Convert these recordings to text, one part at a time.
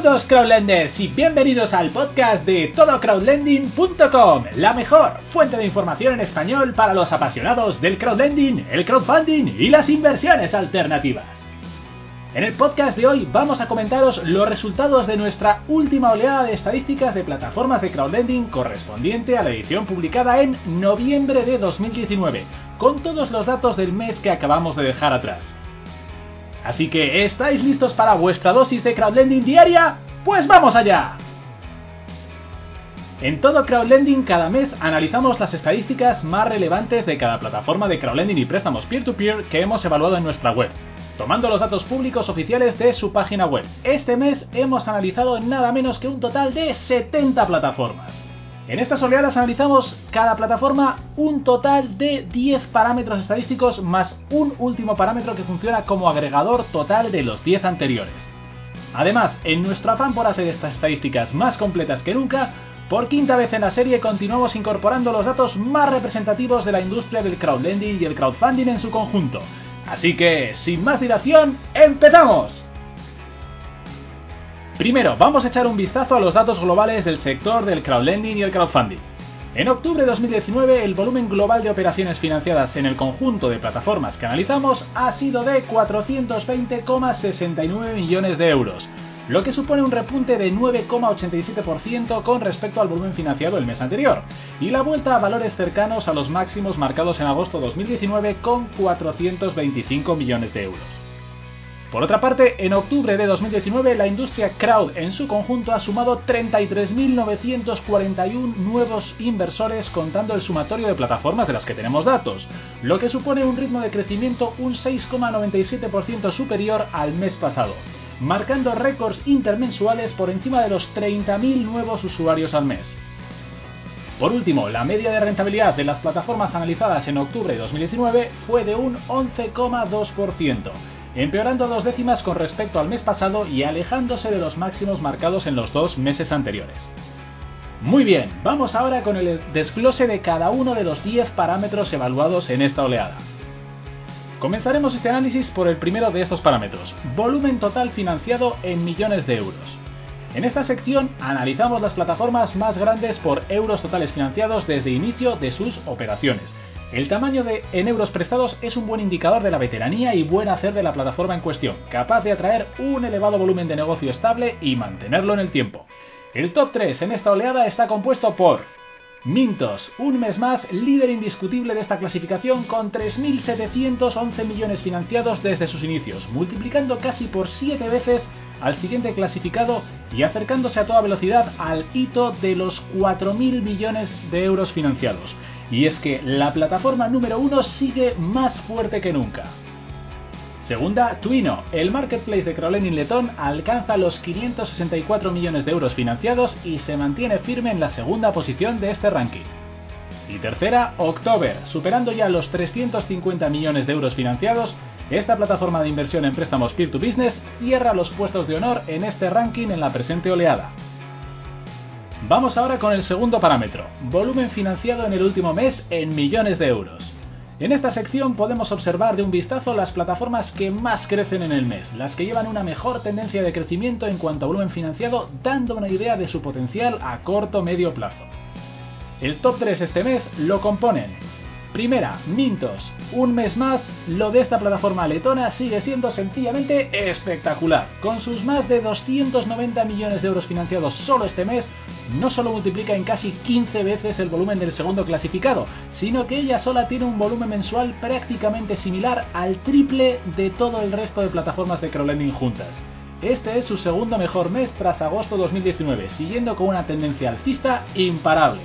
Saludos crowdlenders y bienvenidos al podcast de todocrowdlending.com, la mejor fuente de información en español para los apasionados del crowdlending, el crowdfunding y las inversiones alternativas. En el podcast de hoy vamos a comentaros los resultados de nuestra última oleada de estadísticas de plataformas de crowdlending correspondiente a la edición publicada en noviembre de 2019, con todos los datos del mes que acabamos de dejar atrás. Así que, ¿estáis listos para vuestra dosis de crowdlending diaria? Pues vamos allá. En todo crowdlending cada mes analizamos las estadísticas más relevantes de cada plataforma de crowdlending y préstamos peer-to-peer que hemos evaluado en nuestra web, tomando los datos públicos oficiales de su página web. Este mes hemos analizado nada menos que un total de 70 plataformas. En estas oleadas analizamos cada plataforma un total de 10 parámetros estadísticos más un último parámetro que funciona como agregador total de los 10 anteriores. Además, en nuestro afán por hacer estas estadísticas más completas que nunca, por quinta vez en la serie continuamos incorporando los datos más representativos de la industria del crowdlending y el crowdfunding en su conjunto. Así que, sin más dilación, ¡empezamos! Primero, vamos a echar un vistazo a los datos globales del sector del crowdlending y el crowdfunding. En octubre de 2019, el volumen global de operaciones financiadas en el conjunto de plataformas que analizamos ha sido de 420,69 millones de euros, lo que supone un repunte de 9,87% con respecto al volumen financiado el mes anterior, y la vuelta a valores cercanos a los máximos marcados en agosto de 2019 con 425 millones de euros. Por otra parte, en octubre de 2019 la industria crowd en su conjunto ha sumado 33.941 nuevos inversores contando el sumatorio de plataformas de las que tenemos datos, lo que supone un ritmo de crecimiento un 6,97% superior al mes pasado, marcando récords intermensuales por encima de los 30.000 nuevos usuarios al mes. Por último, la media de rentabilidad de las plataformas analizadas en octubre de 2019 fue de un 11,2% empeorando dos décimas con respecto al mes pasado y alejándose de los máximos marcados en los dos meses anteriores. Muy bien, vamos ahora con el desglose de cada uno de los 10 parámetros evaluados en esta oleada. Comenzaremos este análisis por el primero de estos parámetros, volumen total financiado en millones de euros. En esta sección analizamos las plataformas más grandes por euros totales financiados desde inicio de sus operaciones, el tamaño de en euros prestados es un buen indicador de la veteranía y buen hacer de la plataforma en cuestión, capaz de atraer un elevado volumen de negocio estable y mantenerlo en el tiempo. El top 3 en esta oleada está compuesto por Mintos, un mes más líder indiscutible de esta clasificación con 3.711 millones financiados desde sus inicios, multiplicando casi por 7 veces al siguiente clasificado y acercándose a toda velocidad al hito de los 4.000 millones de euros financiados y es que la plataforma número uno sigue más fuerte que nunca. Segunda, Twino. El marketplace de crowdlending letón alcanza los 564 millones de euros financiados y se mantiene firme en la segunda posición de este ranking. Y tercera, October. Superando ya los 350 millones de euros financiados, esta plataforma de inversión en préstamos peer-to-business cierra los puestos de honor en este ranking en la presente oleada. Vamos ahora con el segundo parámetro, volumen financiado en el último mes en millones de euros. En esta sección podemos observar de un vistazo las plataformas que más crecen en el mes, las que llevan una mejor tendencia de crecimiento en cuanto a volumen financiado, dando una idea de su potencial a corto medio plazo. El top 3 este mes lo componen Primera, Mintos. Un mes más, lo de esta plataforma letona sigue siendo sencillamente espectacular. Con sus más de 290 millones de euros financiados solo este mes, no solo multiplica en casi 15 veces el volumen del segundo clasificado, sino que ella sola tiene un volumen mensual prácticamente similar al triple de todo el resto de plataformas de crowdlending juntas. Este es su segundo mejor mes tras agosto 2019, siguiendo con una tendencia alcista imparable.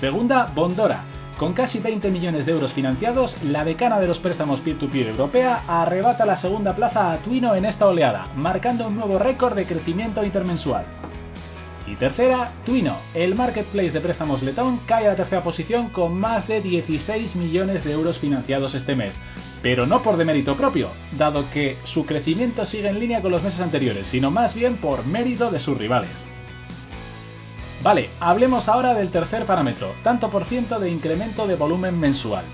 Segunda, Bondora con casi 20 millones de euros financiados, la decana de los préstamos peer-to-peer europea arrebata la segunda plaza a Twino en esta oleada, marcando un nuevo récord de crecimiento intermensual. Y tercera, Twino, el marketplace de préstamos letón, cae a la tercera posición con más de 16 millones de euros financiados este mes, pero no por demérito propio, dado que su crecimiento sigue en línea con los meses anteriores, sino más bien por mérito de sus rivales. Vale, hablemos ahora del tercer parámetro, tanto por ciento de incremento de volumen mensual.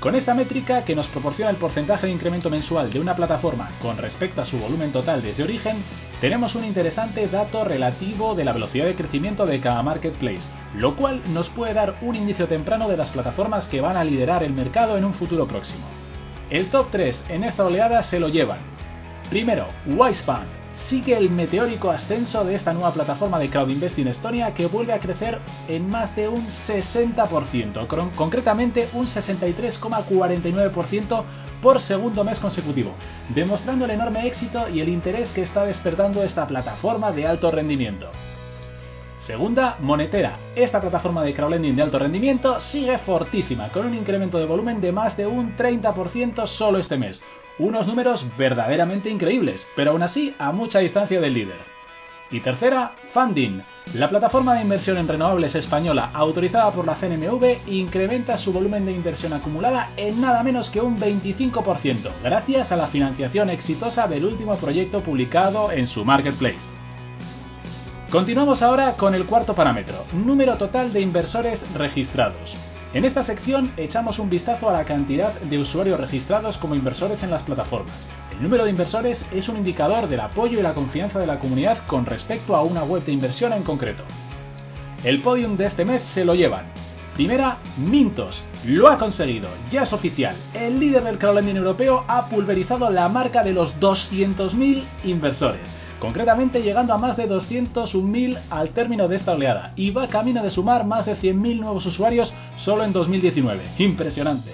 Con esta métrica, que nos proporciona el porcentaje de incremento mensual de una plataforma con respecto a su volumen total desde origen, tenemos un interesante dato relativo de la velocidad de crecimiento de cada marketplace, lo cual nos puede dar un indicio temprano de las plataformas que van a liderar el mercado en un futuro próximo. El top 3 en esta oleada se lo llevan. Primero, Wisefund, sigue el meteórico ascenso de esta nueva plataforma de crowd investing Estonia que vuelve a crecer en más de un 60%, concretamente un 63,49% por segundo mes consecutivo, demostrando el enorme éxito y el interés que está despertando esta plataforma de alto rendimiento. Segunda, Monetera. Esta plataforma de crowdlending de alto rendimiento sigue fortísima, con un incremento de volumen de más de un 30% solo este mes, unos números verdaderamente increíbles, pero aún así a mucha distancia del líder. Y tercera, Funding. La plataforma de inversión en renovables española autorizada por la CNMV incrementa su volumen de inversión acumulada en nada menos que un 25%, gracias a la financiación exitosa del último proyecto publicado en su marketplace. Continuamos ahora con el cuarto parámetro, número total de inversores registrados. En esta sección echamos un vistazo a la cantidad de usuarios registrados como inversores en las plataformas. El número de inversores es un indicador del apoyo y la confianza de la comunidad con respecto a una web de inversión en concreto. El podium de este mes se lo llevan. Primera, Mintos. Lo ha conseguido, ya es oficial. El líder del crowdlending europeo ha pulverizado la marca de los 200.000 inversores concretamente llegando a más de 201.000 al término de esta oleada, y va camino de sumar más de 100.000 nuevos usuarios solo en 2019. Impresionante.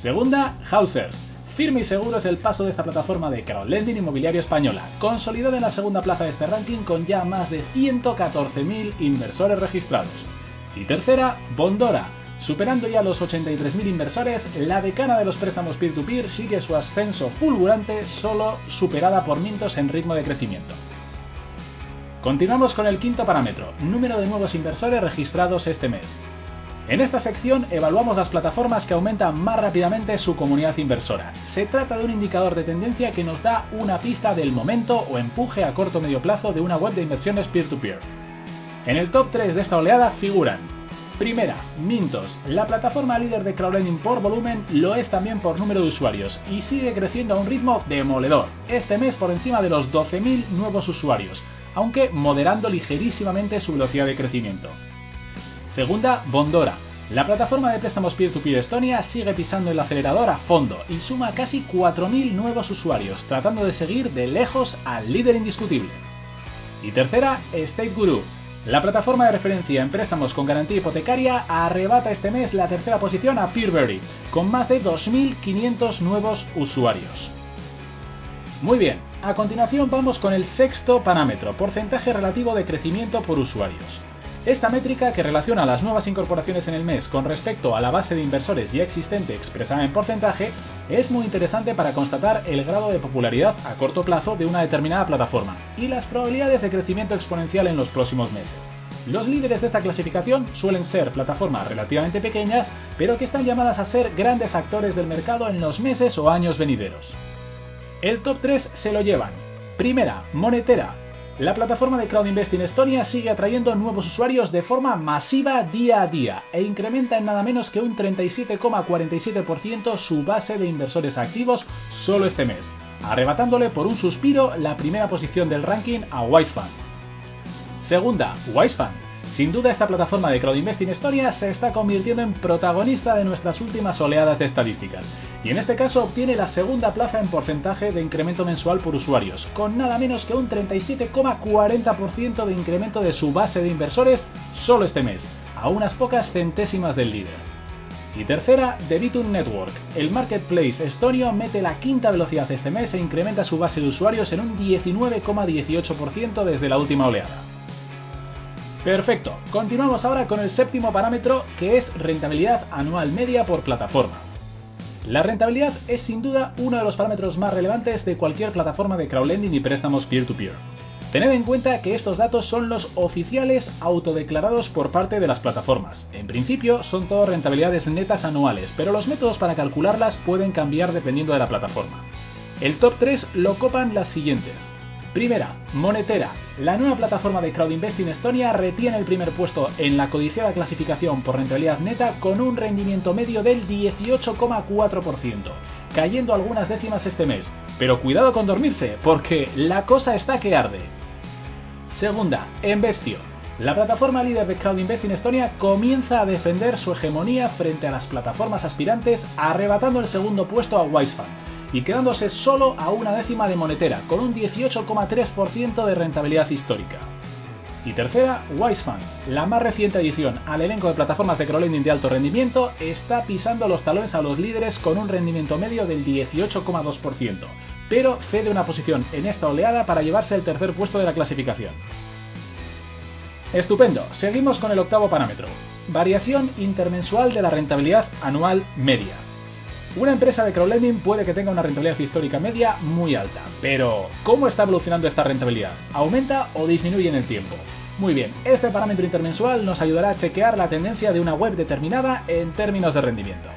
Segunda, Hausers. Firme y seguro es el paso de esta plataforma de crowdlending inmobiliario española, consolidada en la segunda plaza de este ranking con ya más de 114.000 inversores registrados. Y tercera, Bondora, Superando ya los 83.000 inversores, la decana de los préstamos peer-to-peer sigue su ascenso fulgurante, solo superada por Mintos en ritmo de crecimiento. Continuamos con el quinto parámetro, número de nuevos inversores registrados este mes. En esta sección evaluamos las plataformas que aumentan más rápidamente su comunidad inversora. Se trata de un indicador de tendencia que nos da una pista del momento o empuje a corto o medio plazo de una web de inversiones peer-to-peer. En el top 3 de esta oleada figuran Primera, Mintos. La plataforma líder de crowdlending por volumen lo es también por número de usuarios y sigue creciendo a un ritmo demoledor. Este mes por encima de los 12.000 nuevos usuarios, aunque moderando ligerísimamente su velocidad de crecimiento. Segunda, Bondora. La plataforma de préstamos peer-to-peer Estonia sigue pisando el acelerador a fondo y suma casi 4.000 nuevos usuarios, tratando de seguir de lejos al líder indiscutible. Y tercera, State Guru. La plataforma de referencia en préstamos con garantía hipotecaria arrebata este mes la tercera posición a Peerberry, con más de 2.500 nuevos usuarios. Muy bien, a continuación vamos con el sexto parámetro, porcentaje relativo de crecimiento por usuarios. Esta métrica, que relaciona las nuevas incorporaciones en el mes con respecto a la base de inversores ya existente expresada en porcentaje, es muy interesante para constatar el grado de popularidad a corto plazo de una determinada plataforma y las probabilidades de crecimiento exponencial en los próximos meses. Los líderes de esta clasificación suelen ser plataformas relativamente pequeñas, pero que están llamadas a ser grandes actores del mercado en los meses o años venideros. El top 3 se lo llevan. Primera, Monetera, la plataforma de Crowd Investing Estonia sigue atrayendo nuevos usuarios de forma masiva día a día e incrementa en nada menos que un 37,47% su base de inversores activos solo este mes, arrebatándole por un suspiro la primera posición del ranking a Wisefund. Segunda, Wisefund sin duda esta plataforma de crowdinvesting Estonia se está convirtiendo en protagonista de nuestras últimas oleadas de estadísticas, y en este caso obtiene la segunda plaza en porcentaje de incremento mensual por usuarios, con nada menos que un 37,40% de incremento de su base de inversores solo este mes, a unas pocas centésimas del líder. Y tercera, The Network. El marketplace estonio mete la quinta velocidad este mes e incrementa su base de usuarios en un 19,18% desde la última oleada. Perfecto, continuamos ahora con el séptimo parámetro que es rentabilidad anual media por plataforma. La rentabilidad es sin duda uno de los parámetros más relevantes de cualquier plataforma de crowdlending y préstamos peer-to-peer. Tened en cuenta que estos datos son los oficiales autodeclarados por parte de las plataformas. En principio son todas rentabilidades netas anuales, pero los métodos para calcularlas pueden cambiar dependiendo de la plataforma. El top 3 lo copan las siguientes. Primera, Monetera. La nueva plataforma de crowdinvesting en Estonia retiene el primer puesto en la codiciada clasificación por rentabilidad neta con un rendimiento medio del 18,4%, cayendo algunas décimas este mes. Pero cuidado con dormirse, porque la cosa está que arde. Segunda, Investio. La plataforma líder de crowdinvesting en Estonia comienza a defender su hegemonía frente a las plataformas aspirantes, arrebatando el segundo puesto a Wisefund y quedándose solo a una décima de monetera, con un 18,3% de rentabilidad histórica. Y tercera, Wisefund, la más reciente edición al elenco de plataformas de crowdlending de alto rendimiento, está pisando los talones a los líderes con un rendimiento medio del 18,2%, pero cede una posición en esta oleada para llevarse el tercer puesto de la clasificación. Estupendo, seguimos con el octavo parámetro, variación intermensual de la rentabilidad anual media. Una empresa de crowdlending puede que tenga una rentabilidad histórica media muy alta, pero ¿cómo está evolucionando esta rentabilidad? ¿Aumenta o disminuye en el tiempo? Muy bien, este parámetro intermensual nos ayudará a chequear la tendencia de una web determinada en términos de rendimiento.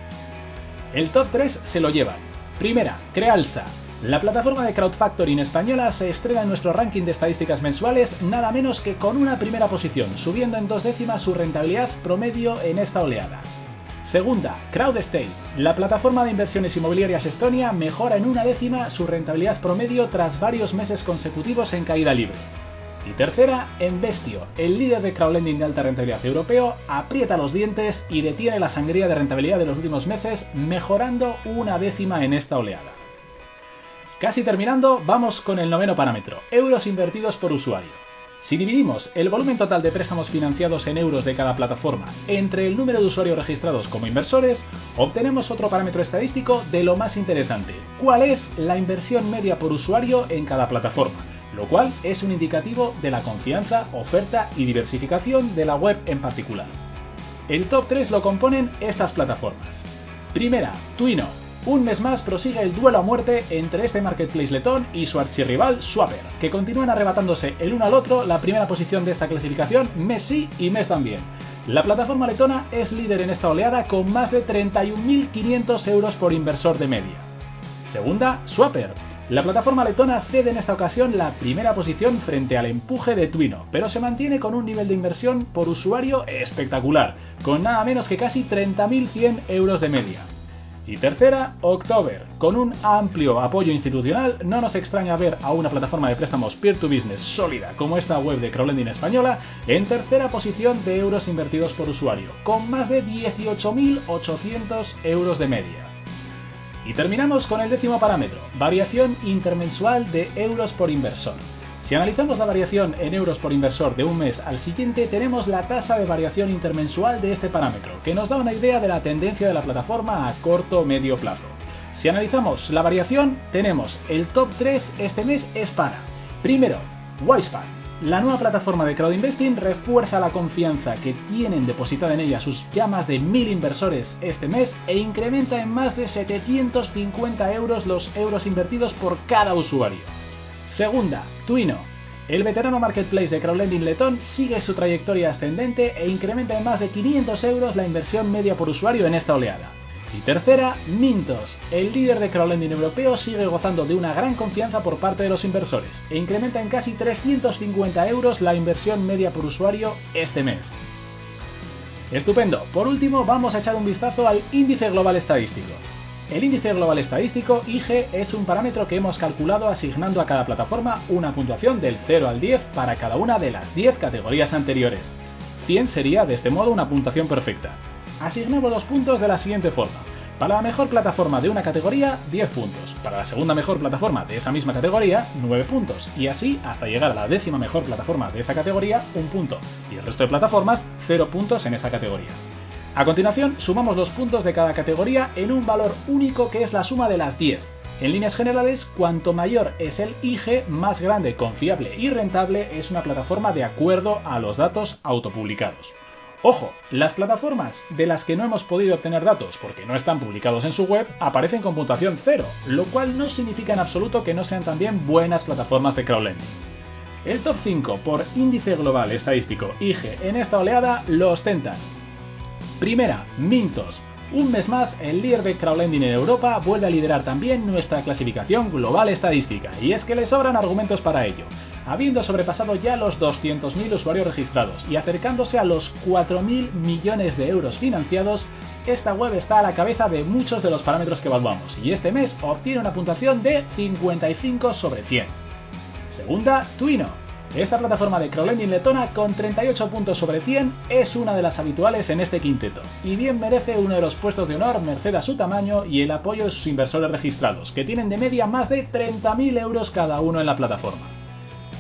El top 3 se lo llevan. Primera, Crealsa. La plataforma de crowdfactoring española se estrena en nuestro ranking de estadísticas mensuales nada menos que con una primera posición, subiendo en dos décimas su rentabilidad promedio en esta oleada. Segunda, CrowdState. La plataforma de inversiones inmobiliarias Estonia mejora en una décima su rentabilidad promedio tras varios meses consecutivos en caída libre. Y tercera, Investio, el líder de crowdlending de alta rentabilidad europeo, aprieta los dientes y detiene la sangría de rentabilidad de los últimos meses, mejorando una décima en esta oleada. Casi terminando, vamos con el noveno parámetro, euros invertidos por usuario. Si dividimos el volumen total de préstamos financiados en euros de cada plataforma entre el número de usuarios registrados como inversores, obtenemos otro parámetro estadístico de lo más interesante. ¿Cuál es la inversión media por usuario en cada plataforma? Lo cual es un indicativo de la confianza, oferta y diversificación de la web en particular. El top 3 lo componen estas plataformas. Primera, Twino, un mes más prosigue el duelo a muerte entre este marketplace letón y su archirrival Swapper, que continúan arrebatándose el uno al otro la primera posición de esta clasificación mes sí y mes también. La plataforma letona es líder en esta oleada con más de 31.500 euros por inversor de media. Segunda, Swapper. La plataforma letona cede en esta ocasión la primera posición frente al empuje de Twino, pero se mantiene con un nivel de inversión por usuario espectacular, con nada menos que casi 30.100 euros de media. Y tercera, October. Con un amplio apoyo institucional, no nos extraña ver a una plataforma de préstamos peer-to-business sólida como esta web de crowdlending española en tercera posición de euros invertidos por usuario, con más de 18.800 euros de media. Y terminamos con el décimo parámetro, variación intermensual de euros por inversor. Si analizamos la variación en euros por inversor de un mes al siguiente, tenemos la tasa de variación intermensual de este parámetro, que nos da una idea de la tendencia de la plataforma a corto o medio plazo. Si analizamos la variación, tenemos el top 3 este mes es para, primero, Wisefund. La nueva plataforma de crowd investing refuerza la confianza que tienen depositada en ella sus ya más de 1000 inversores este mes e incrementa en más de 750 euros los euros invertidos por cada usuario. Segunda, Twino. El veterano marketplace de crowdlending letón sigue su trayectoria ascendente e incrementa en más de 500 euros la inversión media por usuario en esta oleada. Y tercera, Mintos. El líder de crowdlending europeo sigue gozando de una gran confianza por parte de los inversores e incrementa en casi 350 euros la inversión media por usuario este mes. Estupendo. Por último, vamos a echar un vistazo al índice global estadístico. El índice global estadístico, IG, es un parámetro que hemos calculado asignando a cada plataforma una puntuación del 0 al 10 para cada una de las 10 categorías anteriores. 100 sería de este modo una puntuación perfecta. Asignamos los puntos de la siguiente forma. Para la mejor plataforma de una categoría, 10 puntos. Para la segunda mejor plataforma de esa misma categoría, 9 puntos. Y así hasta llegar a la décima mejor plataforma de esa categoría, 1 punto. Y el resto de plataformas, 0 puntos en esa categoría. A continuación, sumamos los puntos de cada categoría en un valor único que es la suma de las 10. En líneas generales, cuanto mayor es el IG, más grande, confiable y rentable es una plataforma de acuerdo a los datos autopublicados. Ojo, las plataformas de las que no hemos podido obtener datos porque no están publicados en su web aparecen con puntuación 0, lo cual no significa en absoluto que no sean también buenas plataformas de crowdlending. El top 5 por índice global estadístico IG en esta oleada lo ostentan Primera, Mintos. Un mes más, el líder de crowdlending en Europa vuelve a liderar también nuestra clasificación global estadística, y es que le sobran argumentos para ello. Habiendo sobrepasado ya los 200.000 usuarios registrados y acercándose a los 4.000 millones de euros financiados, esta web está a la cabeza de muchos de los parámetros que evaluamos y este mes obtiene una puntuación de 55 sobre 100. Segunda, Twino, esta plataforma de crowdlending letona con 38 puntos sobre 100 es una de las habituales en este quinteto, y bien merece uno de los puestos de honor merced a su tamaño y el apoyo de sus inversores registrados, que tienen de media más de 30.000 euros cada uno en la plataforma.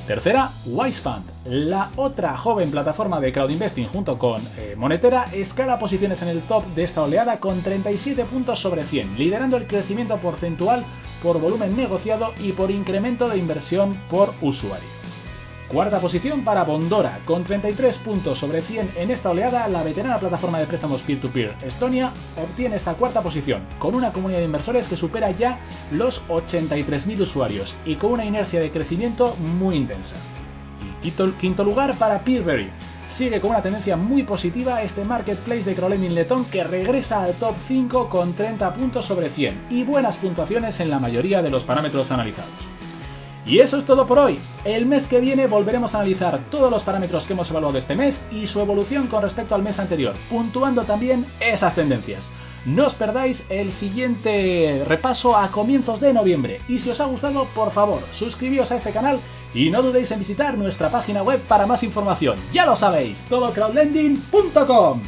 Tercera, Wisefund, la otra joven plataforma de crowd investing junto con eh, Monetera, escala posiciones en el top de esta oleada con 37 puntos sobre 100, liderando el crecimiento porcentual por volumen negociado y por incremento de inversión por usuario. Cuarta posición para Bondora, con 33 puntos sobre 100 en esta oleada, la veterana plataforma de préstamos peer-to-peer Estonia obtiene esta cuarta posición, con una comunidad de inversores que supera ya los 83.000 usuarios y con una inercia de crecimiento muy intensa. Y quinto, lugar para Peerberry. Sigue con una tendencia muy positiva este marketplace de crowdlending letón que regresa al top 5 con 30 puntos sobre 100 y buenas puntuaciones en la mayoría de los parámetros analizados. Y eso es todo por hoy. El mes que viene volveremos a analizar todos los parámetros que hemos evaluado este mes y su evolución con respecto al mes anterior, puntuando también esas tendencias. No os perdáis el siguiente repaso a comienzos de noviembre. Y si os ha gustado, por favor, suscribíos a este canal y no dudéis en visitar nuestra página web para más información. Ya lo sabéis, todocrowdlending.com.